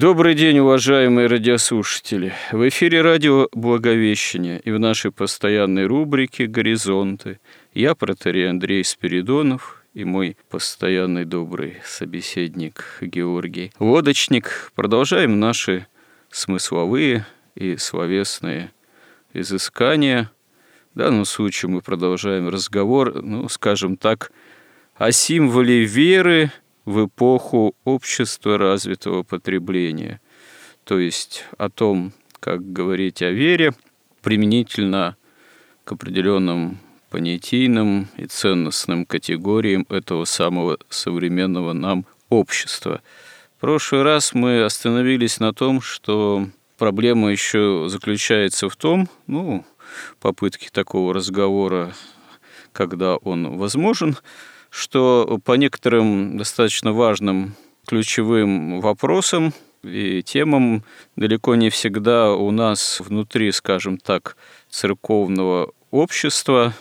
Добрый день, уважаемые радиослушатели. В эфире радио «Благовещение» и в нашей постоянной рубрике «Горизонты» я, протерей Андрей Спиридонов, и мой постоянный добрый собеседник Георгий Лодочник. Продолжаем наши смысловые и словесные изыскания. В данном случае мы продолжаем разговор, ну, скажем так, о символе веры – в эпоху общества развитого потребления, то есть о том, как говорить о вере применительно к определенным понятийным и ценностным категориям этого самого современного нам общества. В прошлый раз мы остановились на том, что проблема еще заключается в том, ну, попытки такого разговора, когда он возможен, что по некоторым достаточно важным ключевым вопросам и темам далеко не всегда у нас внутри, скажем так, церковного общества,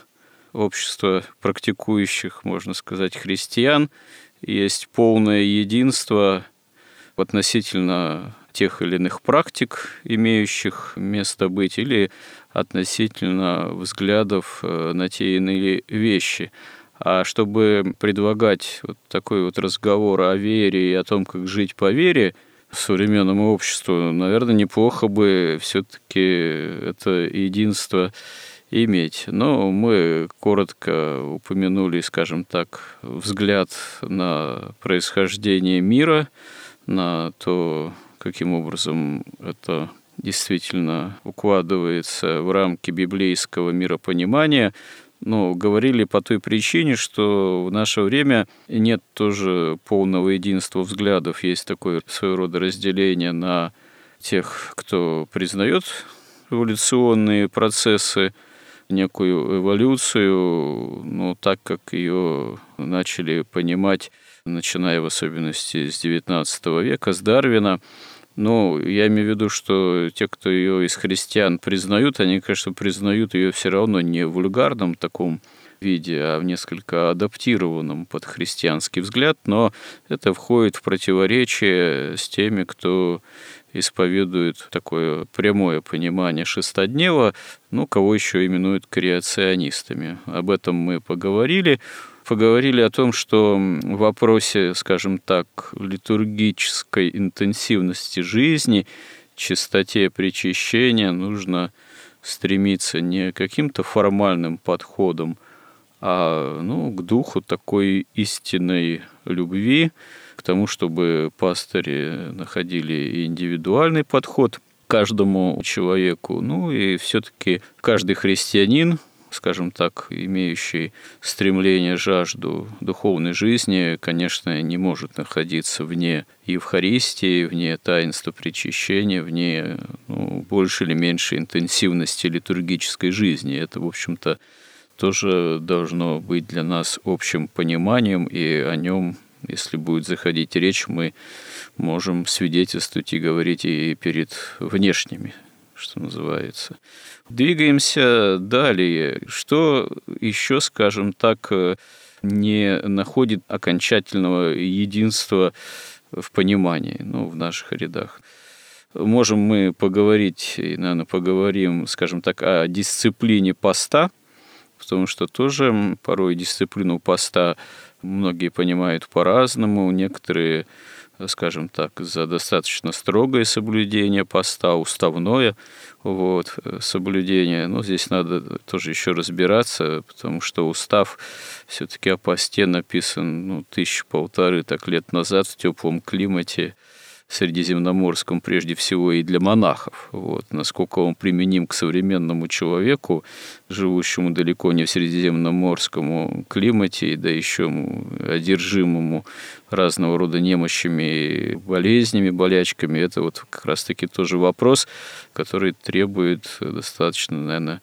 общества практикующих, можно сказать, христиан, есть полное единство относительно тех или иных практик, имеющих место быть, или относительно взглядов э, на те или иные вещи – а чтобы предлагать вот такой вот разговор о вере и о том, как жить по вере современному обществу, наверное, неплохо бы все-таки это единство иметь. Но мы коротко упомянули, скажем так, взгляд на происхождение мира, на то, каким образом это действительно укладывается в рамки библейского миропонимания, ну, говорили по той причине, что в наше время нет тоже полного единства взглядов. Есть такое своего рода разделение на тех, кто признает эволюционные процессы, некую эволюцию, ну, так как ее начали понимать, начиная в особенности с XIX века, с Дарвина, ну, я имею в виду, что те, кто ее из христиан признают, они, конечно, признают ее все равно не в вульгарном таком виде, а в несколько адаптированном под христианский взгляд, но это входит в противоречие с теми, кто исповедует такое прямое понимание шестоднева, ну, кого еще именуют креационистами. Об этом мы поговорили поговорили о том, что в вопросе, скажем так, литургической интенсивности жизни, чистоте причащения нужно стремиться не каким-то формальным подходом, а ну, к духу такой истинной любви, к тому, чтобы пастыри находили индивидуальный подход к каждому человеку. Ну и все-таки каждый христианин скажем так, имеющий стремление, жажду духовной жизни, конечно, не может находиться вне Евхаристии, вне таинства причащения, вне ну, больше или меньшей интенсивности литургической жизни. Это, в общем-то, тоже должно быть для нас общим пониманием, и о нем, если будет заходить речь, мы можем свидетельствовать и говорить и перед внешними, что называется. Двигаемся далее. Что еще, скажем так, не находит окончательного единства в понимании ну, в наших рядах? Можем мы поговорить, и, наверное, поговорим, скажем так, о дисциплине поста, потому что тоже порой дисциплину поста многие понимают по-разному. Некоторые скажем так, за достаточно строгое соблюдение поста, уставное вот, соблюдение. Но здесь надо тоже еще разбираться, потому что устав все-таки о посте написан ну, тысячи полторы так лет назад в теплом климате средиземноморском прежде всего и для монахов. Вот. Насколько он применим к современному человеку, живущему далеко не в средиземноморском климате, да еще одержимому разного рода немощами, болезнями, болячками, это вот как раз-таки тоже вопрос, который требует достаточно, наверное,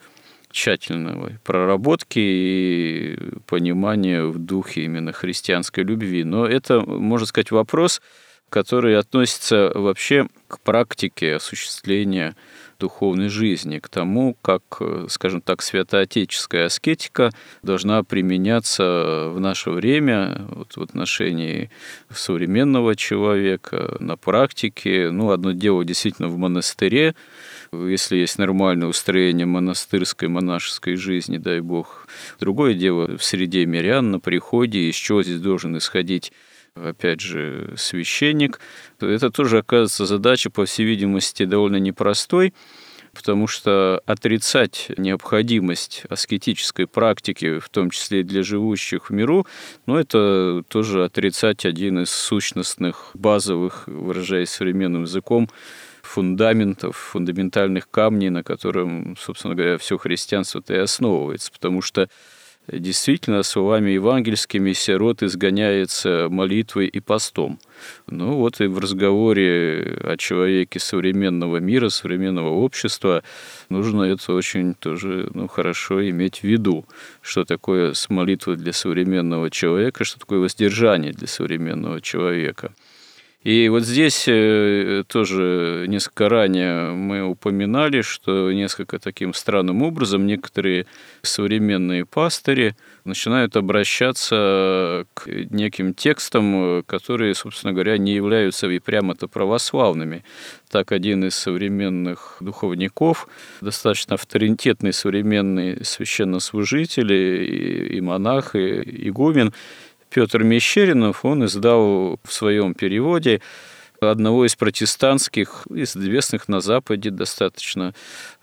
тщательного проработки и понимания в духе именно христианской любви. Но это, можно сказать, вопрос, который относится вообще к практике осуществления духовной жизни, к тому, как, скажем так, святоотеческая аскетика должна применяться в наше время вот, в отношении современного человека, на практике. Ну, одно дело действительно в монастыре, если есть нормальное устроение монастырской, монашеской жизни, дай бог. Другое дело в среде мирян, на приходе, из чего здесь должен исходить опять же, священник. Это тоже оказывается задача, по всей видимости, довольно непростой, потому что отрицать необходимость аскетической практики, в том числе и для живущих в миру, ну, это тоже отрицать один из сущностных, базовых, выражаясь современным языком, фундаментов, фундаментальных камней, на котором, собственно говоря, все христианство-то и основывается, потому что действительно словами евангельскими сирот изгоняется молитвой и постом. Ну вот и в разговоре о человеке современного мира, современного общества нужно это очень тоже ну, хорошо иметь в виду, что такое с молитвой для современного человека, что такое воздержание для современного человека – и вот здесь э, тоже несколько ранее мы упоминали, что несколько таким странным образом некоторые современные пастыри начинают обращаться к неким текстам, которые, собственно говоря, не являются и прямо-то православными. Так один из современных духовников, достаточно авторитетный современный священнослужитель и монах, и игумен, Петр Мещеринов, он издал в своем переводе одного из протестантских, известных на Западе достаточно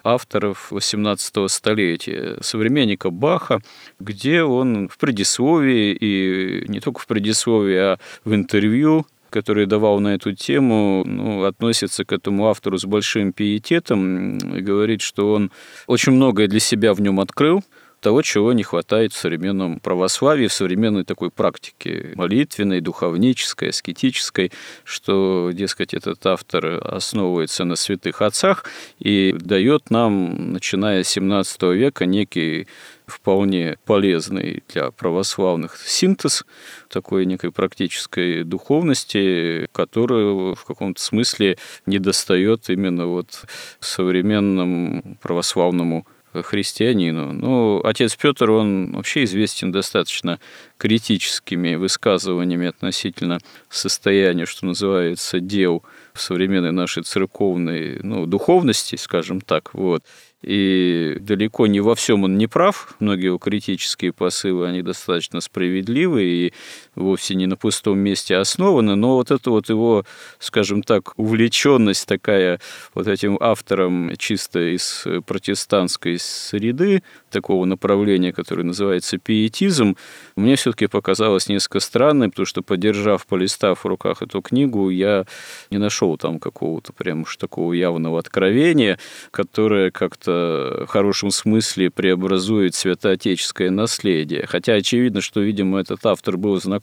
авторов 18 столетия, современника Баха, где он в предисловии, и не только в предисловии, а в интервью который давал на эту тему, ну, относится к этому автору с большим пиететом и говорит, что он очень многое для себя в нем открыл, того, чего не хватает в современном православии, в современной такой практике молитвенной, духовнической, аскетической, что, дескать, этот автор основывается на святых отцах и дает нам, начиная с 17 века, некий вполне полезный для православных синтез такой некой практической духовности, которую в каком-то смысле недостает именно вот современному православному христианину. Ну, отец Петр, он вообще известен достаточно критическими высказываниями относительно состояния, что называется, дел в современной нашей церковной ну, духовности, скажем так. Вот. И далеко не во всем он не прав. Многие его критические посылы, они достаточно справедливы и вовсе не на пустом месте основаны. Но вот это вот его, скажем так, увлеченность такая вот этим автором чисто из протестантской среды, такого направления, которое называется пиетизм, мне все-таки показалось несколько странным, потому что, подержав, полистав в руках эту книгу, я не нашел там какого-то прям уж такого явного откровения, которое как-то в хорошем смысле преобразует святоотеческое наследие. Хотя очевидно, что, видимо, этот автор был знаком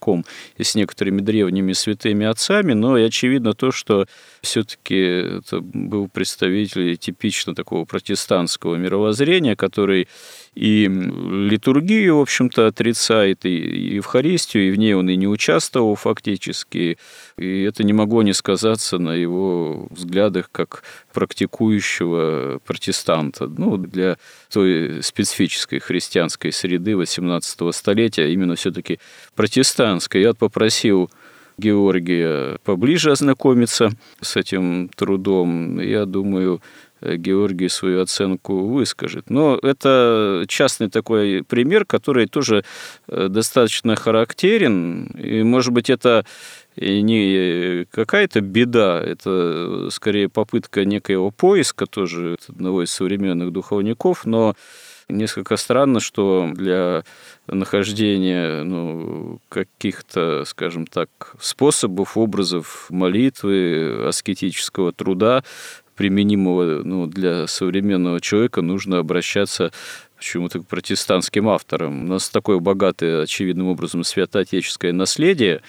и с некоторыми древними святыми отцами, но и очевидно то, что все-таки это был представитель типично такого протестантского мировоззрения, который и литургию, в общем-то, отрицает, и Евхаристию, и в ней он и не участвовал фактически. И это не могло не сказаться на его взглядах как практикующего протестанта. Ну, для той специфической христианской среды XVIII столетия, именно все-таки протестантской. Я попросил Георгия поближе ознакомиться с этим трудом. Я думаю, Георгий свою оценку выскажет. Но это частный такой пример, который тоже э, достаточно характерен. И, может быть, это не какая-то беда, это скорее попытка некоего поиска тоже одного из современных духовников, но несколько странно, что для нахождения ну, каких-то, скажем так, способов, образов молитвы, аскетического труда, применимого ну, для современного человека, нужно обращаться почему-то к протестантским авторам. У нас такое богатое, очевидным образом, святоотеческое наследие,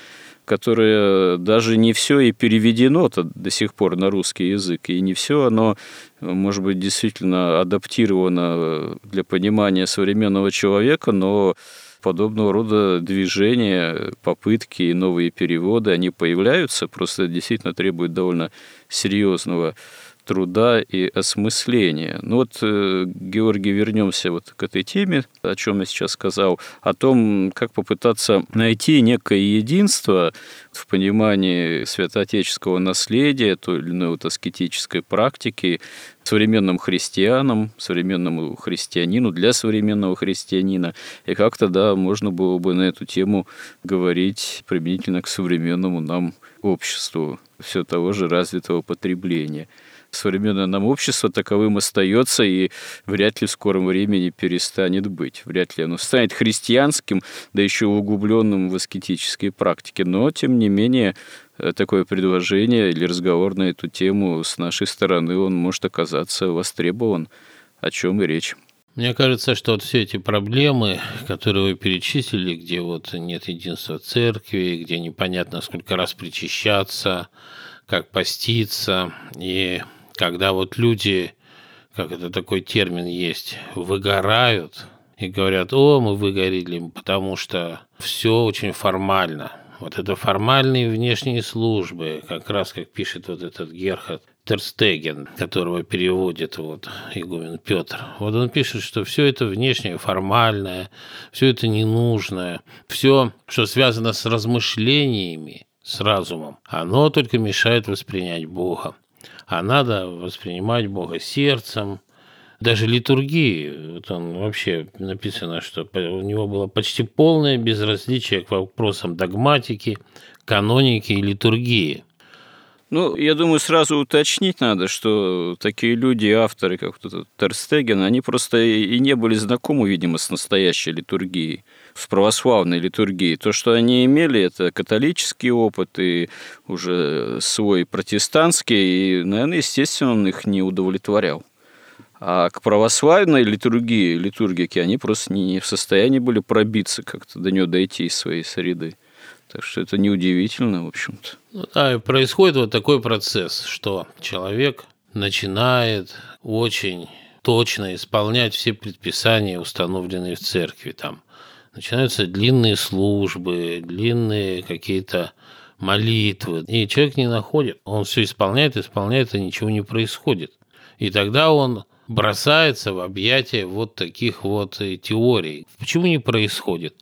которое даже не все и переведено -то до сих пор на русский язык, и не все оно, может быть, действительно адаптировано для понимания современного человека, но подобного рода движения, попытки и новые переводы, они появляются, просто действительно требуют довольно серьезного труда и осмысления. Ну вот, э, Георгий, вернемся вот к этой теме, о чем я сейчас сказал, о том, как попытаться найти некое единство в понимании святоотеческого наследия, той или иной вот аскетической практики, современным христианам, современному христианину, для современного христианина. И как-то, да, можно было бы на эту тему говорить применительно к современному нам обществу все того же развитого потребления современное нам общество таковым остается и вряд ли в скором времени перестанет быть. Вряд ли оно станет христианским, да еще углубленным в аскетические практики. Но, тем не менее, э, такое предложение или разговор на эту тему с нашей стороны, он может оказаться востребован, о чем и речь. Мне кажется, что вот все эти проблемы, которые вы перечислили, где вот нет единства церкви, где непонятно сколько раз причащаться, как поститься, и когда вот люди, как это такой термин есть, выгорают и говорят, о, мы выгорели, потому что все очень формально. Вот это формальные внешние службы, как раз как пишет вот этот Герхард Терстеген, которого переводит вот игумен Петр. Вот он пишет, что все это внешнее, формальное, все это ненужное, все, что связано с размышлениями, с разумом, оно только мешает воспринять Бога а надо воспринимать Бога сердцем. Даже литургии, вот он вообще написано, что у него было почти полное безразличие к вопросам догматики, каноники и литургии. Ну, я думаю, сразу уточнить надо, что такие люди, авторы, как Терстеген, они просто и не были знакомы, видимо, с настоящей литургией в православной литургии. То, что они имели, это католический опыт и уже свой протестантский, и, наверное, естественно, он их не удовлетворял. А к православной литургии, литургике, они просто не в состоянии были пробиться как-то до нее дойти из своей среды. Так что это неудивительно, в общем-то. Ну, да, и происходит вот такой процесс, что человек начинает очень точно исполнять все предписания, установленные в церкви. Там начинаются длинные службы, длинные какие-то молитвы. И человек не находит. Он все исполняет, исполняет, и ничего не происходит. И тогда он бросается в объятия вот таких вот э, теорий. Почему не происходит?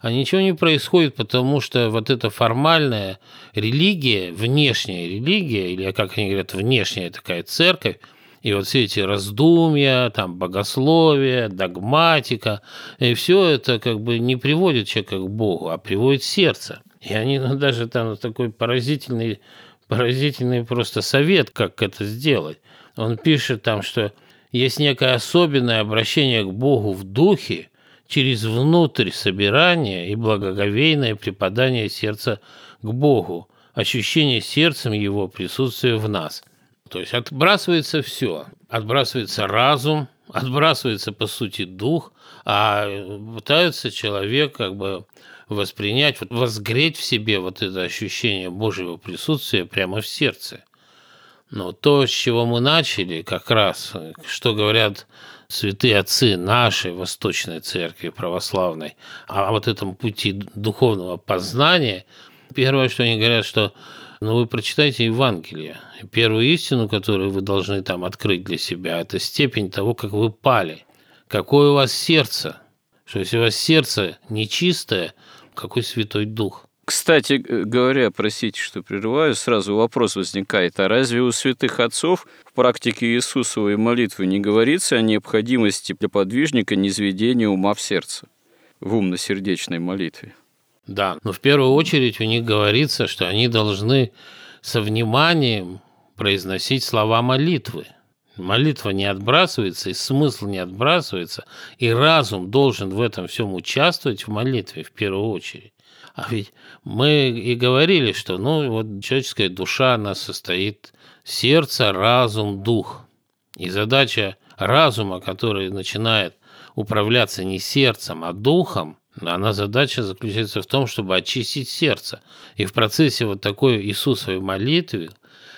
А ничего не происходит, потому что вот эта формальная религия, внешняя религия, или, как они говорят, внешняя такая церковь, и вот все эти раздумья, там, богословие, догматика, и все это как бы не приводит человека к Богу, а приводит сердце. И они ну, даже там такой поразительный, поразительный просто совет, как это сделать. Он пишет там, что есть некое особенное обращение к Богу в духе через внутрь собирания и благоговейное преподание сердца к Богу, ощущение сердцем Его присутствия в нас – то есть отбрасывается все. Отбрасывается разум, отбрасывается, по сути, дух, а пытается человек как бы воспринять, вот, возгреть в себе вот это ощущение Божьего присутствия прямо в сердце. Но то, с чего мы начали, как раз, что говорят святые отцы нашей Восточной Церкви Православной, о вот этом пути духовного познания, первое, что они говорят, что но вы прочитайте Евангелие. Первую истину, которую вы должны там открыть для себя, это степень того, как вы пали. Какое у вас сердце. Что если у вас сердце нечистое, какой Святой Дух? Кстати говоря, простите, что прерываю, сразу вопрос возникает, а разве у святых отцов в практике Иисусовой молитвы не говорится о необходимости для подвижника низведения ума в сердце, в умно-сердечной молитве? Да, но в первую очередь у них говорится, что они должны со вниманием произносить слова молитвы. Молитва не отбрасывается, и смысл не отбрасывается, и разум должен в этом всем участвовать в молитве в первую очередь. А ведь мы и говорили, что ну, вот человеческая душа, она состоит сердце, разум, дух. И задача разума, который начинает управляться не сердцем, а духом, она задача заключается в том, чтобы очистить сердце. И в процессе вот такой Иисусовой молитвы,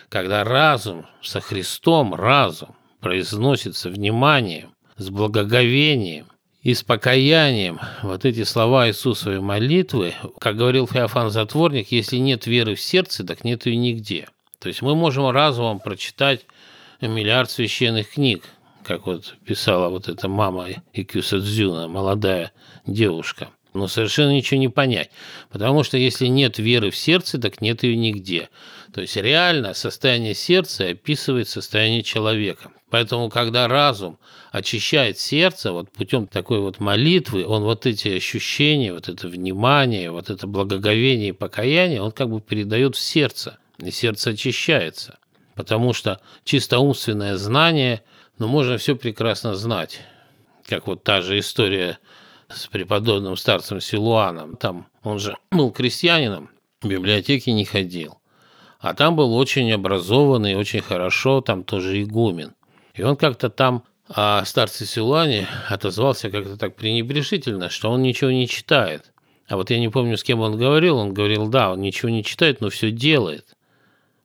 когда разум со Христом, разум произносится вниманием, с благоговением, и с покаянием вот эти слова Иисусовой молитвы, как говорил Феофан Затворник, если нет веры в сердце, так нет ее нигде. То есть мы можем разумом прочитать миллиард священных книг, как вот писала вот эта мама Икюса Дзюна, молодая девушка. Но совершенно ничего не понять. Потому что если нет веры в сердце, так нет ее нигде. То есть реально состояние сердца описывает состояние человека. Поэтому, когда разум очищает сердце вот путем такой вот молитвы, он вот эти ощущения, вот это внимание, вот это благоговение и покаяние, он как бы передает в сердце, и сердце очищается. Потому что чисто умственное знание, ну, можно все прекрасно знать. Как вот та же история с преподобным старцем Силуаном. Там он же был крестьянином, в библиотеке не ходил. А там был очень образованный, очень хорошо, там тоже игумен. И он как-то там о старце Силуане отозвался как-то так пренебрежительно, что он ничего не читает. А вот я не помню, с кем он говорил. Он говорил, да, он ничего не читает, но все делает.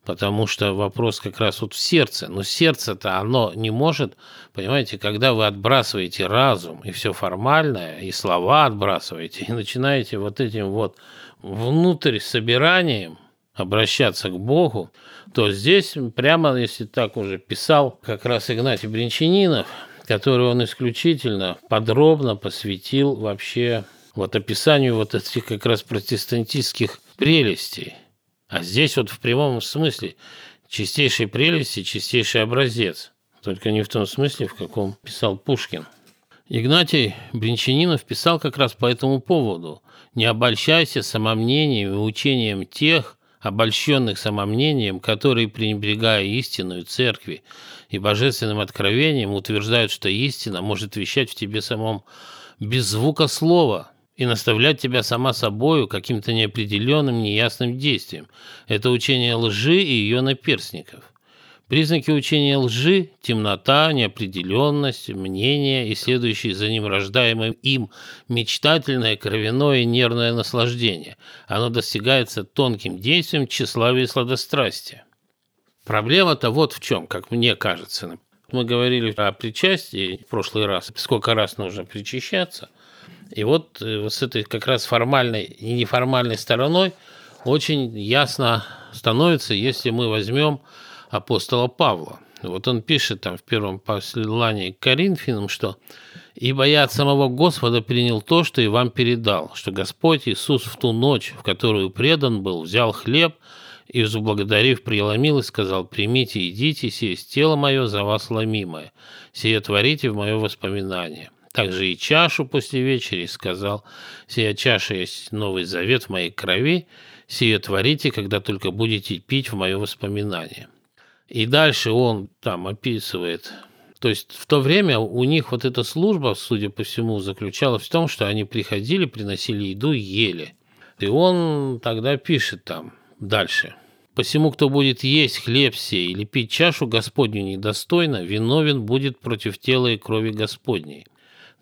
Потому что вопрос как раз вот в сердце. Но сердце-то оно не может, понимаете, когда вы отбрасываете разум и все формальное, и слова отбрасываете, и начинаете вот этим вот внутрь собиранием обращаться к Богу, то здесь прямо, если так уже писал как раз Игнатий Бринчанинов, который он исключительно подробно посвятил вообще вот описанию вот этих как раз протестантистских прелестей. А здесь вот в прямом смысле чистейшей прелести, чистейший образец. Только не в том смысле, в каком писал Пушкин. Игнатий Бринчанинов писал как раз по этому поводу. «Не обольщайся самомнением и учением тех, обольщенных самомнением, которые, пренебрегая истинную церкви и божественным откровением, утверждают, что истина может вещать в тебе самом без звука слова и наставлять тебя сама собою каким-то неопределенным, неясным действием. Это учение лжи и ее наперстников. Признаки учения лжи – темнота, неопределенность, мнение и следующее за ним рождаемым им мечтательное, кровяное, нервное наслаждение. Оно достигается тонким действием тщеславия и сладострастия. Проблема-то вот в чем, как мне кажется. Мы говорили о причастии в прошлый раз, сколько раз нужно причащаться. И вот, э, вот с этой как раз формальной и неформальной стороной очень ясно становится, если мы возьмем апостола Павла. Вот он пишет там в первом послании к Коринфянам, что «Ибо я от самого Господа принял то, что и вам передал, что Господь Иисус в ту ночь, в которую предан был, взял хлеб и, возблагодарив, преломил и сказал, «Примите, идите, сесть тело мое за вас ломимое, сие творите в мое воспоминание». Также и чашу после вечери сказал, «Сия чаша есть новый завет в моей крови, сие творите, когда только будете пить в мое воспоминание». И дальше он там описывает. То есть в то время у них вот эта служба, судя по всему, заключалась в том, что они приходили, приносили еду и ели. И он тогда пишет там дальше. «Посему, кто будет есть хлеб сей или пить чашу Господню недостойно, виновен будет против тела и крови Господней.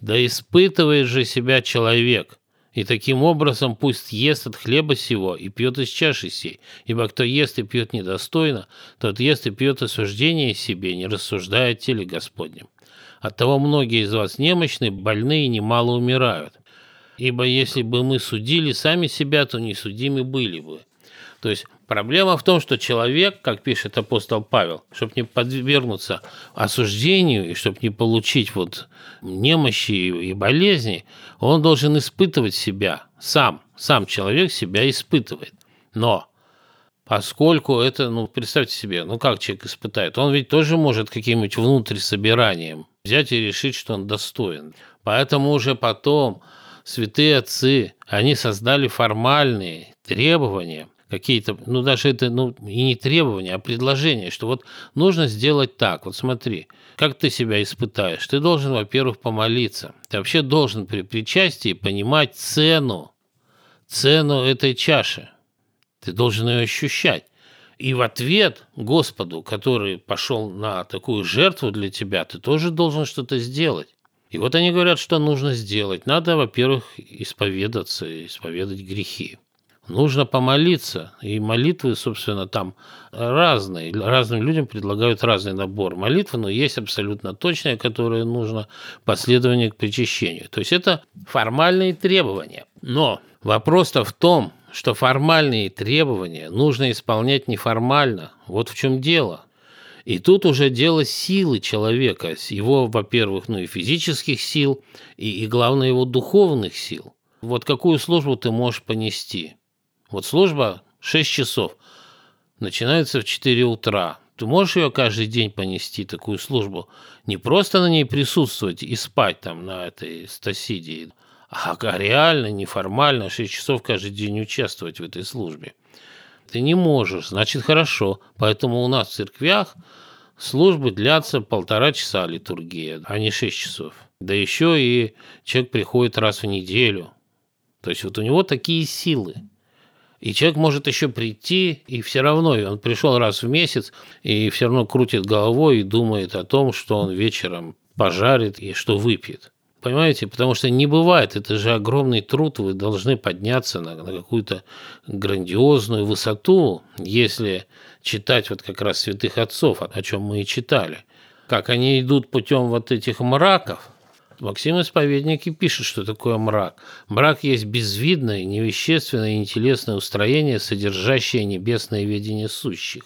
Да испытывает же себя человек, и таким образом пусть ест от хлеба сего и пьет из чаши сей, ибо кто ест и пьет недостойно, тот ест и пьет осуждение себе, не рассуждая о теле Господнем. Оттого многие из вас немощны, больны и немало умирают. Ибо если бы мы судили сами себя, то не судимы были бы. То есть Проблема в том, что человек, как пишет апостол Павел, чтобы не подвергнуться осуждению и чтобы не получить вот немощи и болезни, он должен испытывать себя сам. Сам человек себя испытывает. Но поскольку это, ну, представьте себе, ну как человек испытает? Он ведь тоже может каким-нибудь внутрь собиранием взять и решить, что он достоин. Поэтому уже потом святые отцы, они создали формальные требования – какие-то, ну даже это ну, и не требования, а предложения, что вот нужно сделать так, вот смотри, как ты себя испытаешь? Ты должен, во-первых, помолиться. Ты вообще должен при причастии понимать цену, цену этой чаши. Ты должен ее ощущать. И в ответ Господу, который пошел на такую жертву для тебя, ты тоже должен что-то сделать. И вот они говорят, что нужно сделать. Надо, во-первых, исповедаться, исповедать грехи нужно помолиться. И молитвы, собственно, там разные. Разным людям предлагают разный набор молитвы, но есть абсолютно точные, которые нужно последование к причащению. То есть это формальные требования. Но вопрос-то в том, что формальные требования нужно исполнять неформально. Вот в чем дело. И тут уже дело силы человека, его, во-первых, ну и физических сил, и, и главное, его духовных сил. Вот какую службу ты можешь понести? Вот служба 6 часов, начинается в 4 утра. Ты можешь ее каждый день понести, такую службу? Не просто на ней присутствовать и спать там на этой стасиде, а реально, неформально, 6 часов каждый день участвовать в этой службе. Ты не можешь, значит хорошо. Поэтому у нас в церквях службы длятся полтора часа литургия, а не 6 часов. Да еще и человек приходит раз в неделю. То есть вот у него такие силы. И человек может еще прийти, и все равно, он пришел раз в месяц, и все равно крутит головой и думает о том, что он вечером пожарит и что выпьет. Понимаете? Потому что не бывает, это же огромный труд, вы должны подняться на, на какую-то грандиозную высоту, если читать вот как раз святых отцов, о чем мы и читали. Как они идут путем вот этих мраков – Максим Исповедник и пишет, что такое мрак. Мрак есть безвидное, невещественное и нетелесное устроение, содержащее небесное видение сущих.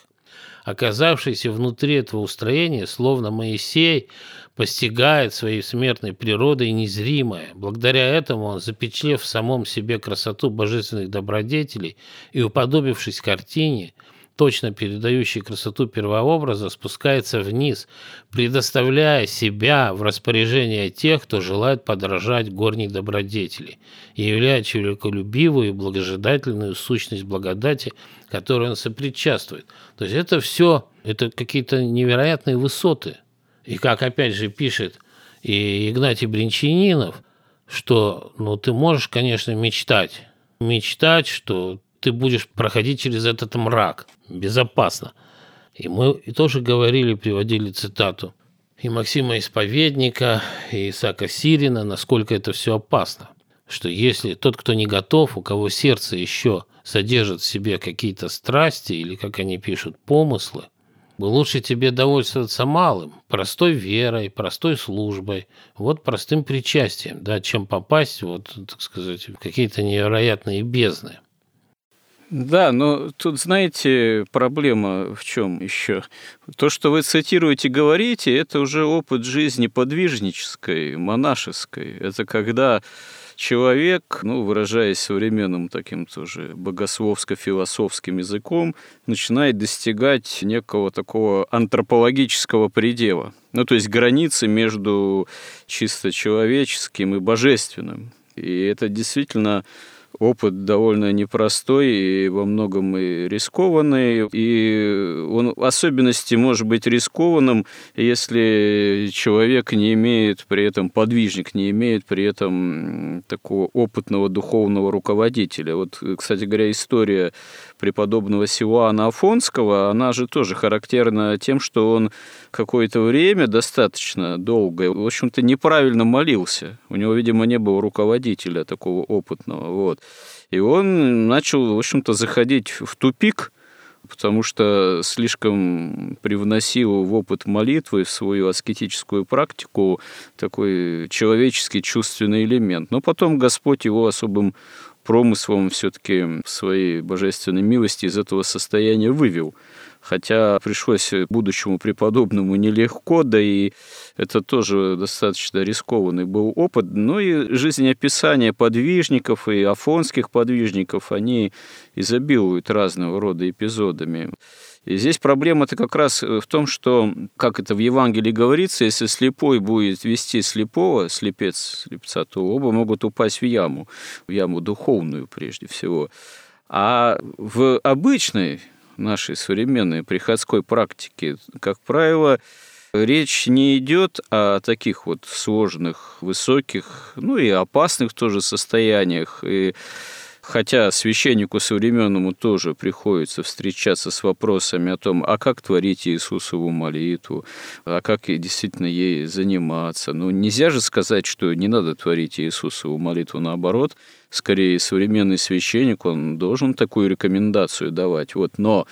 Оказавшийся внутри этого устроения, словно Моисей, постигает своей смертной природой незримое. Благодаря этому он, запечатлев в самом себе красоту божественных добродетелей и уподобившись картине – точно передающий красоту первообраза, спускается вниз, предоставляя себя в распоряжение тех, кто желает подражать горней добродетели, и являя человеколюбивую и благожидательную сущность благодати, которой он сопричастствует. То есть это все, это какие-то невероятные высоты. И как опять же пишет и Игнатий Бринчанинов, что ну, ты можешь, конечно, мечтать, мечтать, что ты будешь проходить через этот мрак безопасно. И мы тоже говорили, приводили цитату и Максима Исповедника, и Исаака Сирина, насколько это все опасно. Что если тот, кто не готов, у кого сердце еще содержит в себе какие-то страсти или, как они пишут, помыслы, лучше тебе довольствоваться малым, простой верой, простой службой, вот простым причастием, да, чем попасть, вот, так сказать, в какие-то невероятные бездны. Да, но тут, знаете, проблема в чем еще? То, что вы цитируете, говорите, это уже опыт жизни подвижнической, монашеской. Это когда человек, ну, выражаясь современным таким тоже богословско-философским языком, начинает достигать некого такого антропологического предела. Ну, то есть границы между чисто человеческим и божественным. И это действительно опыт довольно непростой и во многом и рискованный. И он в особенности может быть рискованным, если человек не имеет при этом, подвижник не имеет при этом такого опытного духовного руководителя. Вот, кстати говоря, история преподобного Силуана Афонского, она же тоже характерна тем, что он какое-то время достаточно долго, в общем-то, неправильно молился. У него, видимо, не было руководителя такого опытного. Вот. И он начал, в общем-то, заходить в тупик, потому что слишком привносил в опыт молитвы, в свою аскетическую практику такой человеческий чувственный элемент. Но потом Господь его особым промыслом все-таки своей божественной милости из этого состояния вывел хотя пришлось будущему преподобному нелегко, да и это тоже достаточно рискованный был опыт. Ну и жизнеописания подвижников и афонских подвижников, они изобилуют разного рода эпизодами. И здесь проблема-то как раз в том, что, как это в Евангелии говорится, если слепой будет вести слепого, слепец слепца, то оба могут упасть в яму, в яму духовную прежде всего. А в обычной нашей современной приходской практике, как правило, речь не идет о таких вот сложных, высоких, ну и опасных тоже состояниях. И Хотя священнику современному тоже приходится встречаться с вопросами о том, а как творить Иисусову молитву, а как действительно ей заниматься. Ну, нельзя же сказать, что не надо творить Иисусову молитву, наоборот, скорее современный священник, он должен такую рекомендацию давать. Вот, но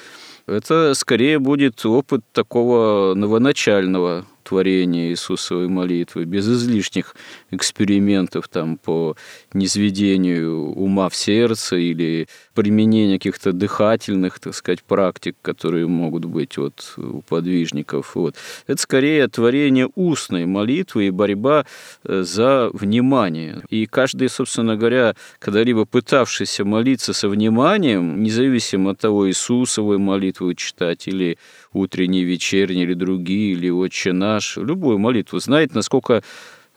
это скорее будет опыт такого новоначального творения Иисусовой молитвы, без излишних экспериментов там, по низведению ума в сердце или применения каких-то дыхательных, так сказать, практик, которые могут быть вот, у подвижников. Вот. Это скорее творение устной молитвы и борьба э, за внимание. И каждый, собственно говоря, когда-либо пытавшийся молиться со вниманием, независимо от того, Иисусовой молитвы читать или утренний, вечерний или другие, или «Отче наш», любую молитву, знает, насколько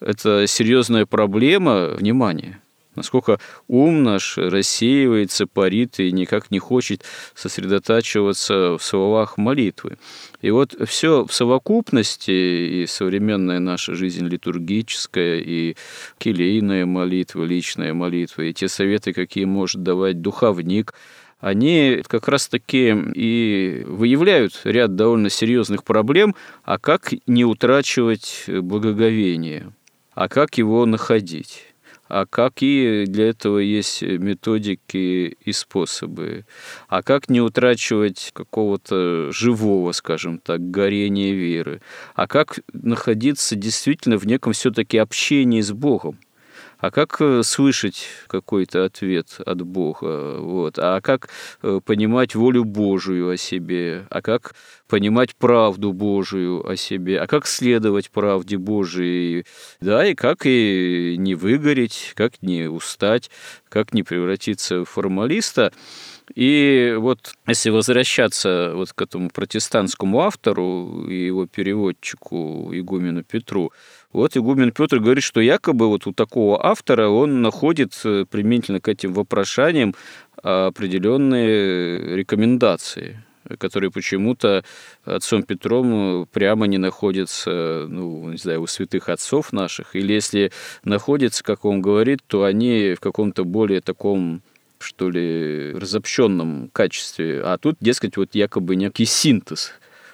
это серьезная проблема внимания насколько ум наш рассеивается, парит и никак не хочет сосредотачиваться в словах молитвы. И вот все в совокупности, и современная наша жизнь литургическая, и келейная молитва, личная молитва, и те советы, какие может давать духовник – они как раз-таки и выявляют ряд довольно серьезных проблем, а как не утрачивать благоговение, а как его находить а какие для этого есть методики и способы, а как не утрачивать какого-то живого, скажем так, горения веры, а как находиться действительно в неком все-таки общении с Богом. А как э, слышать какой-то ответ от Бога? Вот. А как э, понимать волю Божию о себе? А как понимать правду Божию о себе? А как следовать правде Божией? Да, и как и не выгореть, как не устать, как не превратиться в формалиста. И вот если возвращаться вот к этому протестантскому автору и его переводчику игумену Петру, вот игумен Петр говорит, что якобы вот у такого автора он находит э, применительно к этим вопрошаниям определенные рекомендации которые почему-то отцом Петром прямо не находятся, ну, не знаю, у святых отцов наших, или если находятся, как он говорит, то они в каком-то более таком что ли, разобщенном качестве, а тут, дескать, вот якобы некий синтез.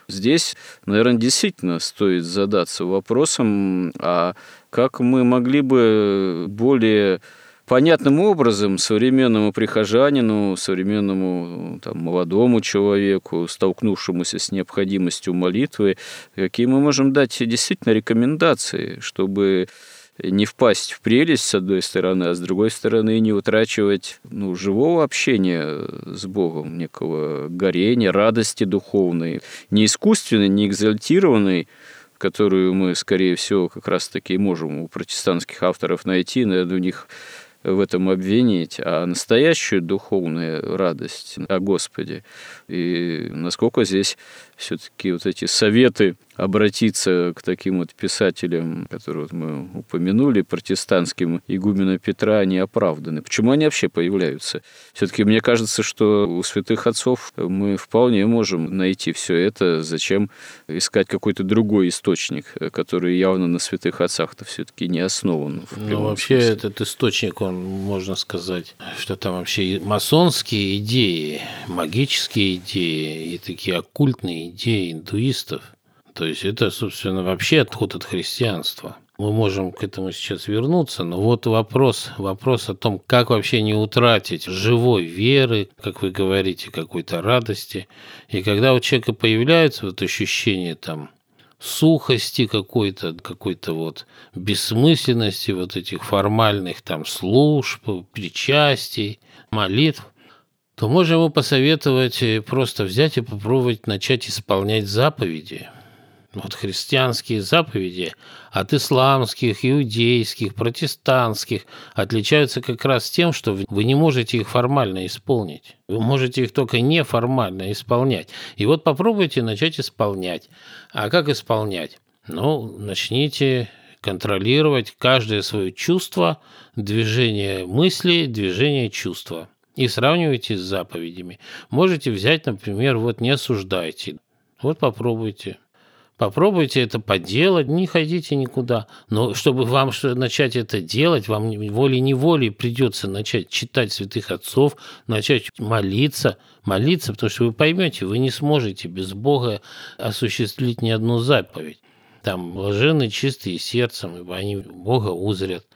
Здесь, наверное, действительно стоит задаться вопросом, а как мы могли бы более понятным образом современному прихожанину, современному там, молодому человеку, столкнувшемуся с необходимостью молитвы, какие мы можем дать действительно рекомендации, чтобы не впасть в прелесть, с одной стороны, а с другой стороны, не утрачивать ну, живого общения с Богом, некого горения, радости духовной, не искусственной, не экзальтированной, которую мы, скорее всего, как раз-таки можем у протестантских авторов найти, наверное, у них в этом обвинить, а настоящую духовную радость о Господе. И насколько здесь все-таки вот эти советы обратиться к таким вот писателям, которые вот мы упомянули, протестантским игумена Петра, они оправданы. Почему они вообще появляются? Все-таки мне кажется, что у святых отцов мы вполне можем найти все это. Зачем искать какой-то другой источник, который явно на святых отцах-то все-таки не основан? Ну, вообще смысле. этот источник, он, можно сказать, что там вообще масонские идеи, магические идеи и такие оккультные идеи индуистов, то есть это, собственно, вообще отход от христианства. Мы можем к этому сейчас вернуться, но вот вопрос, вопрос о том, как вообще не утратить живой веры, как вы говорите, какой-то радости. И когда у человека появляется вот ощущение там сухости какой-то, какой-то вот бессмысленности вот этих формальных там служб, причастий, молитв, то можем ему посоветовать просто взять и попробовать начать исполнять заповеди – вот христианские заповеди от исламских, иудейских, протестантских отличаются как раз тем, что вы не можете их формально исполнить. Вы можете их только неформально исполнять. И вот попробуйте начать исполнять. А как исполнять? Ну, начните контролировать каждое свое чувство, движение мысли, движение чувства. И сравнивайте с заповедями. Можете взять, например, вот не осуждайте. Вот попробуйте. Попробуйте это поделать, не ходите никуда. Но чтобы вам начать это делать, вам волей-неволей придется начать читать святых отцов, начать молиться, молиться, потому что вы поймете, вы не сможете без Бога осуществить ни одну заповедь. Там блаженны чистые сердцем, ибо они Бога узрят.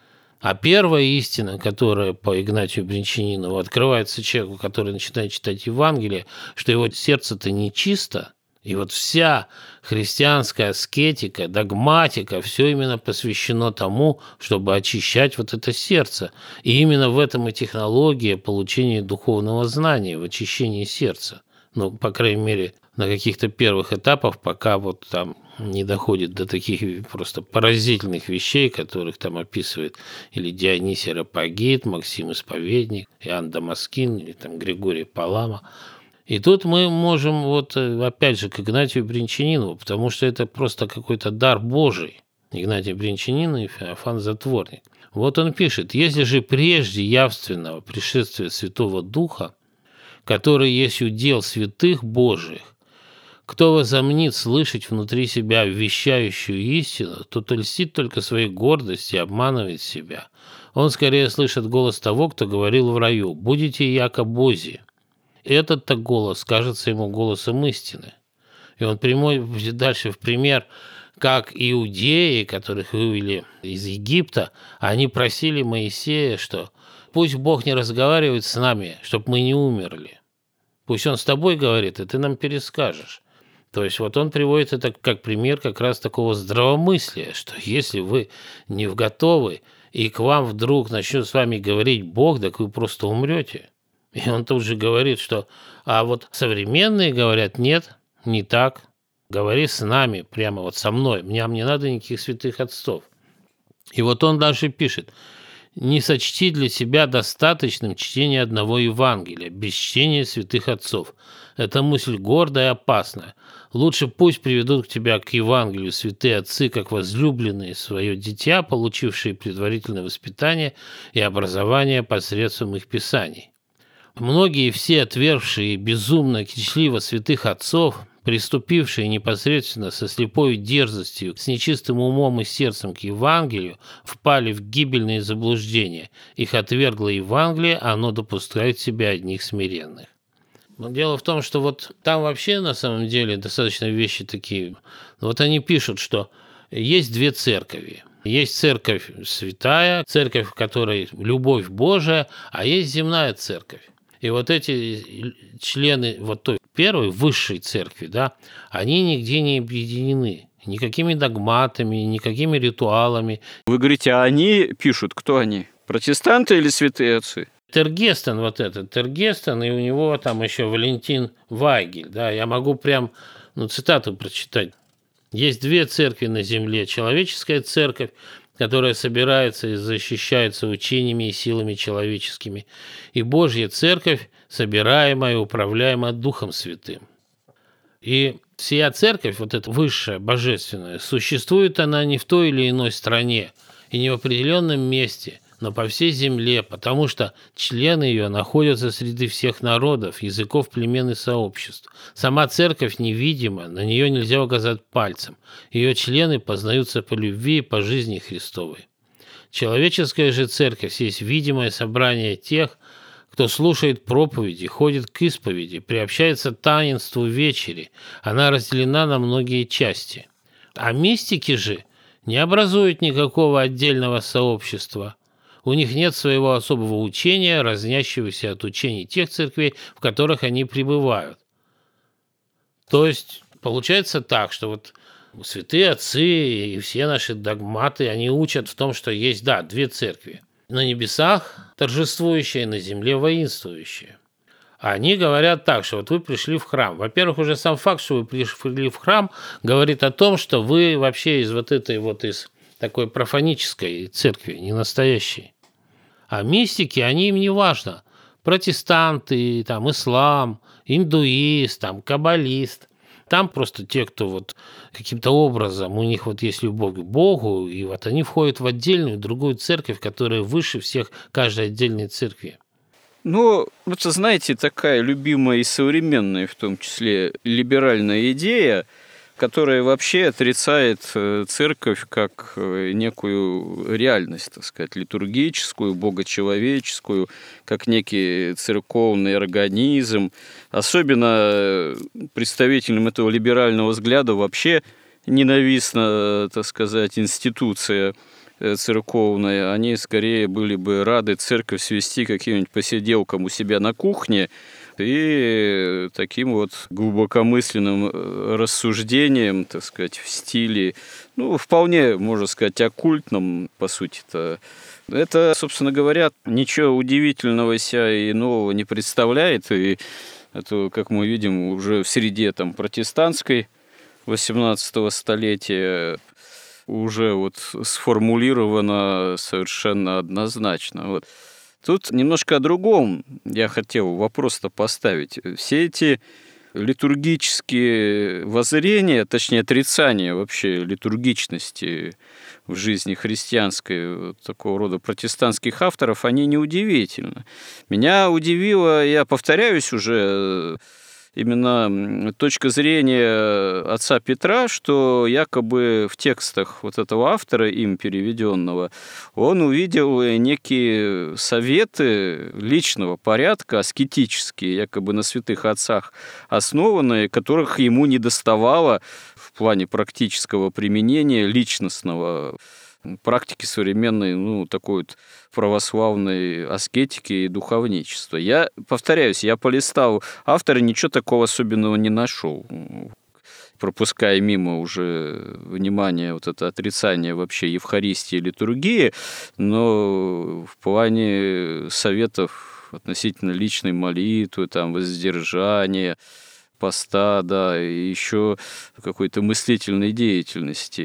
А первая истина, которая по Игнатию Бринчанинову открывается человеку, который начинает читать Евангелие, что его сердце-то не чисто – и вот вся христианская аскетика, догматика, все именно посвящено тому, чтобы очищать вот это сердце. И именно в этом и технология получения духовного знания, в очищении сердца. Ну, по крайней мере, на каких-то первых этапах, пока вот там не доходит до таких просто поразительных вещей, которых там описывает или Дионисий Рапагит, Максим Исповедник, Иоанн Дамаскин или там Григорий Палама – и тут мы можем, вот э, опять же, к Игнатию Бринчанинову, потому что это просто какой-то дар Божий. Игнатий Бринчанин и Феофан Затворник. Вот он пишет, если же прежде явственного пришествия Святого Духа, который есть удел святых Божиих, кто возомнит слышать внутри себя вещающую истину, тот льстит только своей гордости и обманывает себя. Он скорее слышит голос того, кто говорил в раю «Будете яко Бози». Этот-то голос кажется ему голосом истины. И он прямой дальше в пример, как иудеи, которых вывели из Египта, они просили Моисея, что пусть Бог не разговаривает с нами, чтобы мы не умерли. Пусть Он с тобой говорит, и ты нам перескажешь. То есть вот он приводит это как пример как раз такого здравомыслия, что если вы не готовы, и к вам вдруг начнет с вами говорить Бог, так вы просто умрете. И он тут же говорит, что а вот современные говорят, нет, не так, говори с нами, прямо вот со мной, мне не надо никаких святых отцов. И вот он дальше пишет, не сочти для себя достаточным чтение одного Евангелия, без чтения святых отцов. Это мысль гордая и опасная. Лучше пусть приведут к тебя к Евангелию святые отцы, как возлюбленные свое дитя, получившие предварительное воспитание и образование посредством их писаний. Многие все отвергшие безумно кичливо святых отцов, приступившие непосредственно со слепой дерзостью, с нечистым умом и сердцем к Евангелию, впали в гибельные заблуждения. Их отвергло Евангелие, а оно допускает в себя одних смиренных. Но дело в том, что вот там вообще на самом деле достаточно вещи такие. Вот они пишут, что есть две церкви. Есть церковь святая, церковь, в которой любовь Божия, а есть земная церковь. И вот эти члены вот той первой высшей церкви, да, они нигде не объединены никакими догматами, никакими ритуалами. Вы говорите, а они пишут, кто они? Протестанты или святые отцы? Тергестен вот этот, Тергестен, и у него там еще Валентин Вайгель, да, я могу прям, ну, цитату прочитать. Есть две церкви на земле. Человеческая церковь, которая собирается и защищается учениями и силами человеческими, и Божья Церковь, собираемая и управляемая Духом Святым. И вся церковь, вот эта высшая, божественная, существует она не в той или иной стране и не в определенном месте – но по всей земле, потому что члены ее находятся среди всех народов, языков, племен и сообществ. Сама церковь невидима, на нее нельзя указать пальцем. Ее члены познаются по любви и по жизни Христовой. Человеческая же церковь есть видимое собрание тех, кто слушает проповеди, ходит к исповеди, приобщается таинству вечери. Она разделена на многие части. А мистики же не образуют никакого отдельного сообщества – у них нет своего особого учения, разнящегося от учений тех церквей, в которых они пребывают. То есть получается так, что вот святые отцы и все наши догматы, они учат в том, что есть, да, две церкви. На небесах торжествующие, на земле воинствующие. Они говорят так, что вот вы пришли в храм. Во-первых, уже сам факт, что вы пришли в храм, говорит о том, что вы вообще из вот этой вот из такой профанической церкви, не настоящей. А мистики, они им не важно. Протестанты, там, ислам, индуист, там, каббалист. Там просто те, кто вот каким-то образом, у них вот есть любовь к Богу, и вот они входят в отдельную другую церковь, которая выше всех каждой отдельной церкви. Ну, это, знаете, такая любимая и современная, в том числе, либеральная идея – которая вообще отрицает э, церковь как э, некую реальность, так сказать, литургическую, богочеловеческую, как некий церковный организм. Особенно э, представителям этого либерального взгляда вообще ненавистна, так сказать, институция церковная, они скорее были бы рады церковь свести каким-нибудь посиделкам у себя на кухне, и таким вот глубокомысленным э, рассуждением, так сказать, в стиле, ну, вполне, можно сказать, оккультном, по сути-то, это, собственно говоря, ничего удивительного себя и нового не представляет, и это, как мы видим, уже в среде там протестантской 18 столетия уже вот сформулировано совершенно однозначно. Вот. Тут немножко о другом я хотел вопрос-то поставить. Все эти литургические воззрения, точнее отрицание вообще литургичности в жизни христианской вот такого рода протестантских авторов, они неудивительны. Меня удивило, я повторяюсь уже, именно точка зрения отца Петра, что якобы в текстах вот этого автора, им переведенного, он увидел некие советы личного порядка, аскетические, якобы на святых отцах основанные, которых ему не доставало в плане практического применения личностного практики современной, ну, такой вот православной аскетики и духовничества. Я повторяюсь, я полистал автора, ничего такого особенного не нашел пропуская мимо уже внимание вот это отрицание вообще Евхаристии и литургии, но в плане советов относительно личной молитвы, там, воздержания, поста, да, и еще какой-то мыслительной деятельности.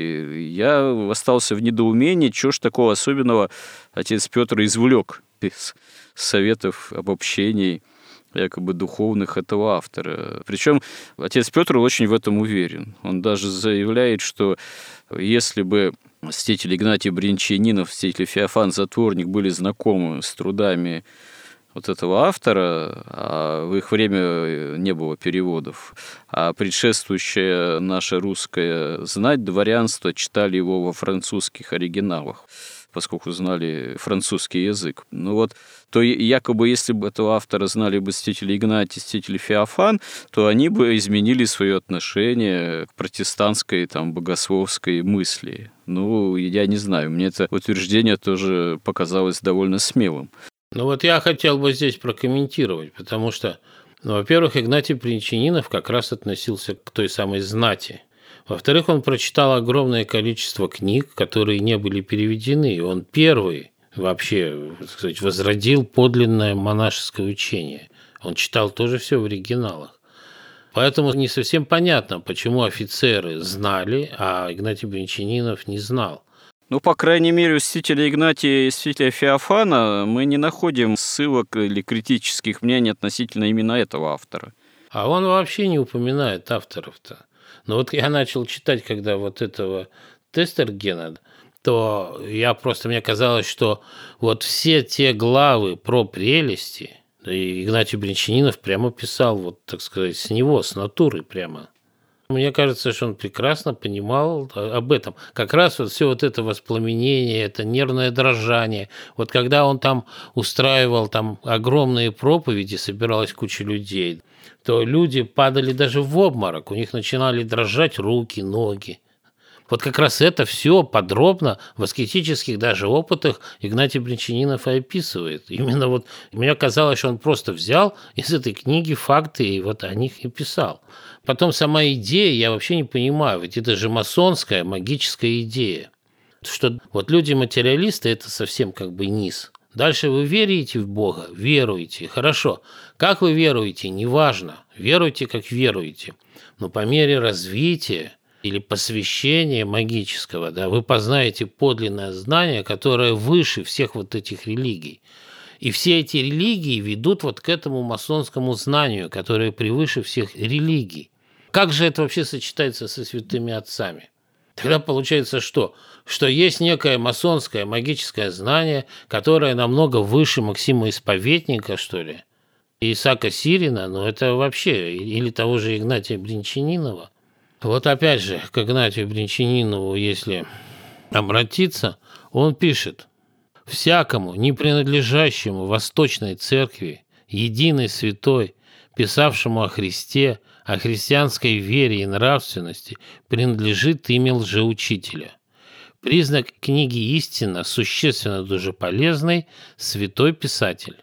Я остался в недоумении, что ж такого особенного отец Петр извлек из советов, обобщений якобы духовных этого автора. Причем отец Петр очень в этом уверен. Он даже заявляет, что если бы святитель Игнатий Бринчанинов, святитель Феофан Затворник были знакомы с трудами вот этого автора, а в их время э, не было переводов, а предшествующая наша русская знать дворянство читали его во французских оригиналах поскольку знали французский язык. Ну вот, то якобы, если бы этого автора знали бы Мстители Игнатий, Мстители Феофан, то они бы изменили свое отношение к протестантской, там, богословской мысли. Ну, я не знаю, мне это утверждение тоже показалось довольно смелым. Ну вот я хотел бы здесь прокомментировать, потому что, ну, во-первых, Игнатий Причининов как раз относился к той самой знати. Во-вторых, он прочитал огромное количество книг, которые не были переведены. Он первый вообще, так сказать, возродил подлинное монашеское учение. Он читал тоже все в оригиналах. Поэтому не совсем понятно, почему офицеры знали, а Игнатий Бринчанинов не знал. Ну, по крайней мере, у святителя Игнатия и святителя Феофана мы не находим ссылок или критических мнений относительно именно этого автора. А он вообще не упоминает авторов-то. Но вот я начал читать, когда вот этого Тестергена, то я просто, мне казалось, что вот все те главы про прелести, и Игнатий Бринчанинов прямо писал, вот, так сказать, с него, с натуры прямо – мне кажется, что он прекрасно понимал об этом. Как раз вот все вот это воспламенение, это нервное дрожание. Вот когда он там устраивал там огромные проповеди, собиралась куча людей, то люди падали даже в обморок, у них начинали дрожать руки, ноги. Вот как раз это все подробно в аскетических даже опытах Игнатий Бринчанинов и описывает. Именно вот мне казалось, что он просто взял из этой книги факты и вот о них и писал. Потом сама идея, я вообще не понимаю, ведь это же масонская, магическая идея. Что вот люди-материалисты – это совсем как бы низ. Дальше вы верите в Бога, веруете, хорошо. Как вы веруете, неважно. Веруйте, как веруете. Но по мере развития или посвящения магического, да, вы познаете подлинное знание, которое выше всех вот этих религий. И все эти религии ведут вот к этому масонскому знанию, которое превыше всех религий. Как же это вообще сочетается со святыми отцами? Тогда получается что? Что есть некое масонское магическое знание, которое намного выше Максима Исповедника, что ли, Исака Сирина, но это вообще, или того же Игнатия Бринчанинова. Вот опять же, к Игнатию Бринчанинову, если обратиться, он пишет, «Всякому, не принадлежащему Восточной Церкви, единой святой, писавшему о Христе, о христианской вере и нравственности, принадлежит имя лжеучителя. Признак книги «Истина» существенно даже полезный святой писатель.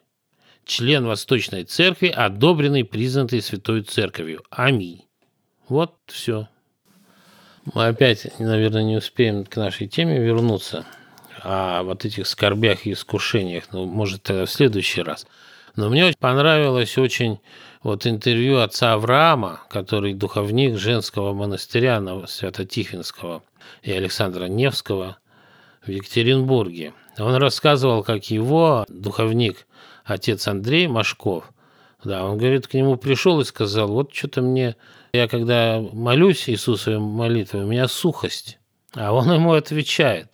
Член Восточной Церкви, одобренный, признанный Святой Церковью. Аминь. Вот все. Мы опять, наверное, не успеем к нашей теме вернуться о вот этих скорбях и искушениях, ну, может, тогда в следующий раз. Но мне очень понравилось очень вот интервью отца Авраама, который духовник женского монастыря Свято-Тихвинского и Александра Невского в Екатеринбурге. Он рассказывал, как его духовник, отец Андрей Машков, да, он говорит, к нему пришел и сказал, вот что-то мне я когда молюсь Иисусовой молитвой, у меня сухость. А он ему отвечает,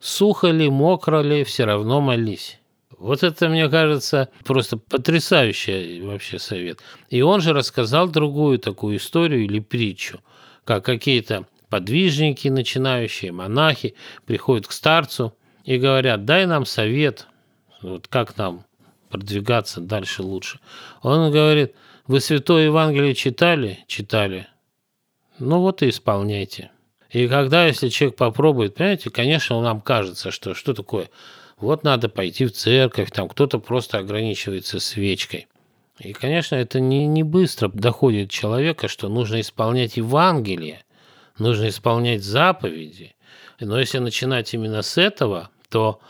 сухо ли, мокро ли, все равно молись. Вот это, мне кажется, просто потрясающий вообще совет. И он же рассказал другую такую историю или притчу, как какие-то подвижники, начинающие монахи, приходят к старцу и говорят, дай нам совет, вот как нам продвигаться дальше лучше. Он говорит, вы Святое Евангелие читали? Читали. Ну вот и исполняйте. И когда, если человек попробует, понимаете, конечно, нам кажется, что что такое? Вот надо пойти в церковь, там кто-то просто ограничивается свечкой. И, конечно, это не, не быстро доходит человека, что нужно исполнять Евангелие, нужно исполнять заповеди. Но если начинать именно с этого, то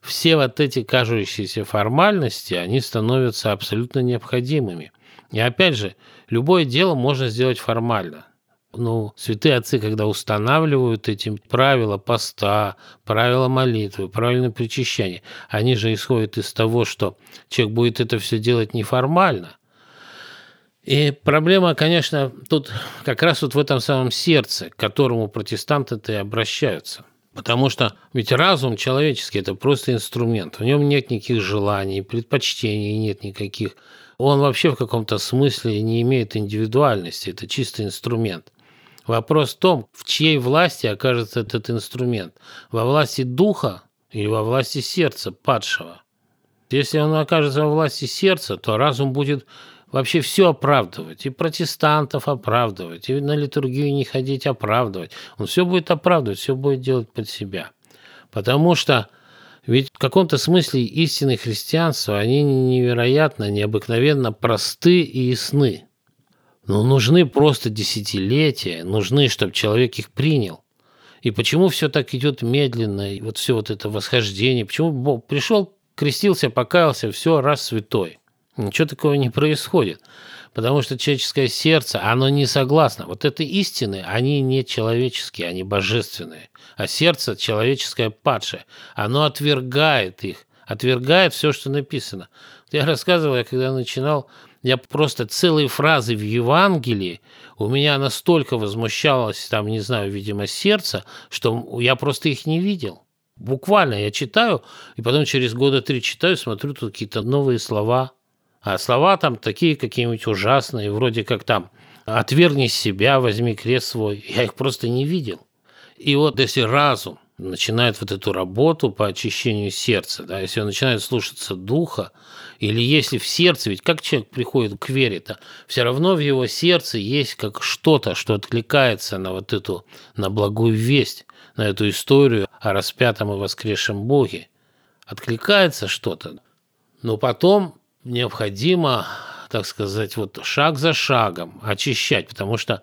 все вот эти кажущиеся формальности, они становятся абсолютно необходимыми – и опять же, любое дело можно сделать формально. Ну, святые отцы, когда устанавливают эти правила поста, правила молитвы, правильное причащение, они же исходят из того, что человек будет это все делать неформально. И проблема, конечно, тут как раз вот в этом самом сердце, к которому протестанты-то и обращаются. Потому что ведь разум человеческий – это просто инструмент. В нем нет никаких желаний, предпочтений, нет никаких он вообще в каком-то смысле не имеет индивидуальности, это чистый инструмент. Вопрос в том, в чьей власти окажется этот инструмент. Во власти духа или во власти сердца падшего. Если он окажется во власти сердца, то разум будет вообще все оправдывать, и протестантов оправдывать, и на литургию не ходить оправдывать. Он все будет оправдывать, все будет делать под себя. Потому что ведь в каком-то смысле истины христианства, они невероятно, необыкновенно просты и ясны. Но нужны просто десятилетия, нужны, чтобы человек их принял. И почему все так идет медленно, и вот все вот это восхождение, почему Бог пришел, крестился, покаялся, все, раз святой. Ничего такого не происходит потому что человеческое сердце, оно не согласно. Вот это истины, они не человеческие, они божественные. А сердце человеческое падшее, оно отвергает их, отвергает все, что написано. Я рассказывал, я когда начинал, я просто целые фразы в Евангелии, у меня настолько возмущалось, там, не знаю, видимо, сердце, что я просто их не видел. Буквально я читаю, и потом через года три читаю, смотрю, тут какие-то новые слова – а слова там такие какие-нибудь ужасные, вроде как там «отвергни себя, возьми крест свой». Я их просто не видел. И вот если разум начинает вот эту работу по очищению сердца, да, если он начинает слушаться духа, или если в сердце, ведь как человек приходит к вере-то, все равно в его сердце есть как что-то, что откликается на вот эту, на благую весть, на эту историю о распятом и воскресшем Боге. Откликается что-то. Но потом необходимо, так сказать, вот шаг за шагом очищать, потому что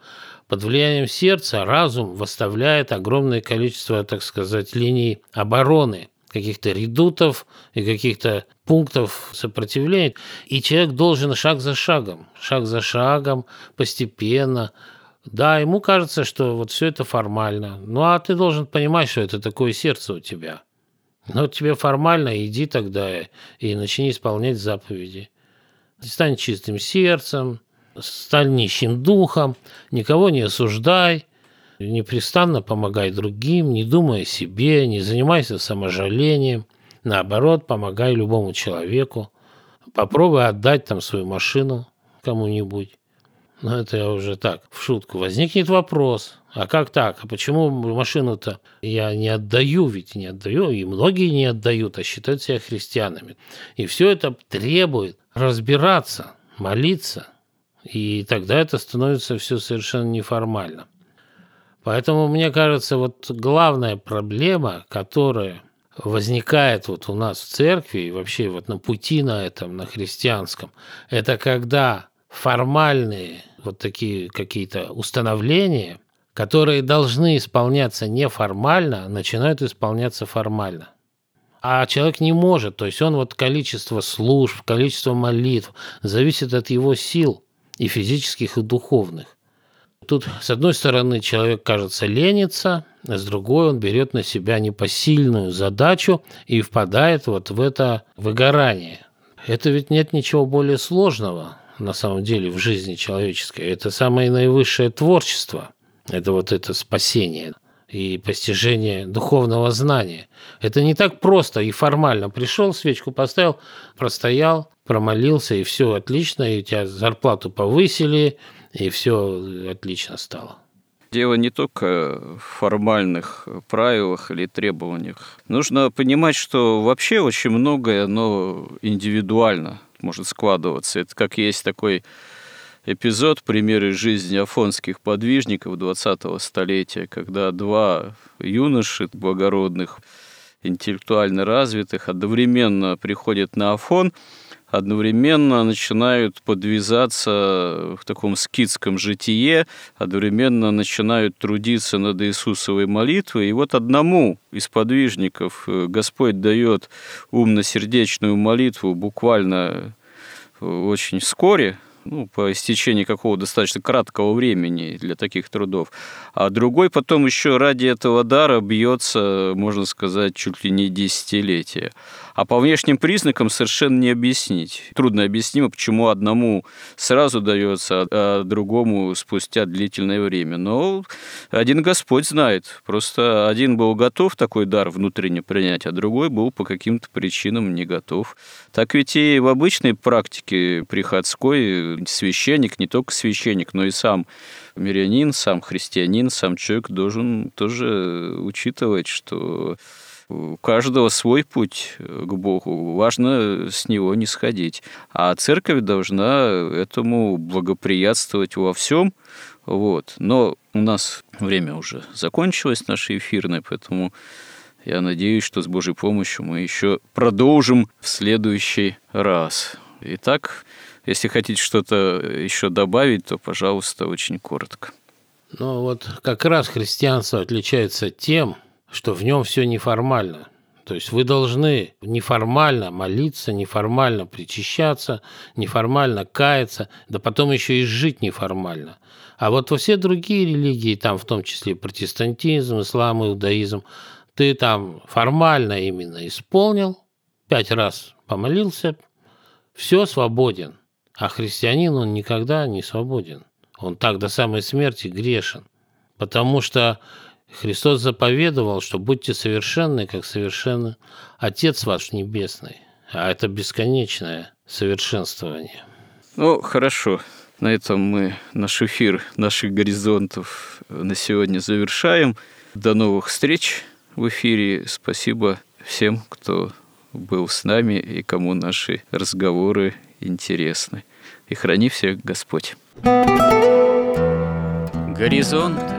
под влиянием сердца разум выставляет огромное количество, так сказать, линий обороны, каких-то редутов и каких-то пунктов сопротивления. И человек должен шаг за шагом, шаг за шагом, постепенно. Да, ему кажется, что вот все это формально. Ну, а ты должен понимать, что это такое сердце у тебя. Ну, тебе формально иди тогда и начни исполнять заповеди. Стань чистым сердцем, стань нищим духом, никого не осуждай, непрестанно помогай другим, не думай о себе, не занимайся саможалением, наоборот, помогай любому человеку. Попробуй отдать там свою машину кому-нибудь. Но это я уже так, в шутку. Возникнет вопрос, а как так? А почему машину-то я не отдаю? Ведь не отдаю, и многие не отдают, а считают себя христианами. И все это требует разбираться, молиться – и тогда это становится все совершенно неформально. Поэтому, мне кажется, вот главная проблема, которая возникает вот у нас в церкви и вообще вот на пути на этом, на христианском, это когда формальные вот такие какие-то установления, которые должны исполняться неформально, начинают исполняться формально. А человек не может, то есть он вот количество служб, количество молитв зависит от его сил – и физических, и духовных. Тут, с одной стороны, человек, кажется, ленится, а с другой он берет на себя непосильную задачу и впадает вот в это выгорание. Это ведь нет ничего более сложного на самом деле в жизни человеческой. Это самое наивысшее творчество. Это вот это спасение и постижение духовного знания. Это не так просто и формально. Пришел, свечку поставил, простоял, промолился, и все отлично, и у тебя зарплату повысили, и все отлично стало. Дело не только в формальных правилах или требованиях. Нужно понимать, что вообще очень многое, оно индивидуально может складываться. Это как есть такой эпизод, примеры жизни афонских подвижников 20-го столетия, когда два юноши благородных, интеллектуально развитых, одновременно приходят на Афон – одновременно начинают подвязаться в таком скидском житие, одновременно начинают трудиться над Иисусовой молитвой. И вот одному из подвижников э, Господь дает умно-сердечную молитву буквально э, очень вскоре, ну, по истечении какого достаточно краткого времени для таких трудов. А другой потом еще ради этого дара бьется, можно сказать, чуть ли не десятилетия. А по внешним признакам совершенно не объяснить. Трудно объяснимо, почему одному сразу дается, а другому спустя длительное время. Но один Господь знает. Просто один был готов такой дар внутренне принять, а другой был по каким-то причинам не готов. Так ведь и в обычной практике приходской священник, не только священник, но и сам мирянин, сам христианин, сам человек должен тоже учитывать, что у каждого свой путь к Богу. Важно с него не сходить. А церковь должна этому благоприятствовать во всем. Вот. Но у нас время уже закончилось, наше эфирное, поэтому я надеюсь, что с Божьей помощью мы еще продолжим в следующий раз. Итак, если хотите что-то еще добавить, то, пожалуйста, очень коротко. Ну вот как раз христианство отличается тем, что в нем все неформально. То есть вы должны неформально молиться, неформально причащаться, неформально каяться, да потом еще и жить неформально. А вот во все другие религии, там в том числе протестантизм, ислам, иудаизм, ты там формально именно исполнил, пять раз помолился, все свободен. А христианин, он никогда не свободен. Он так до самой смерти грешен. Потому что Христос заповедовал, что будьте совершенны, как совершенны Отец ваш Небесный. А это бесконечное совершенствование. Ну, хорошо. На этом мы наш эфир наших горизонтов на сегодня завершаем. До новых встреч в эфире. Спасибо всем, кто был с нами и кому наши разговоры интересны. И храни всех Господь. Горизонт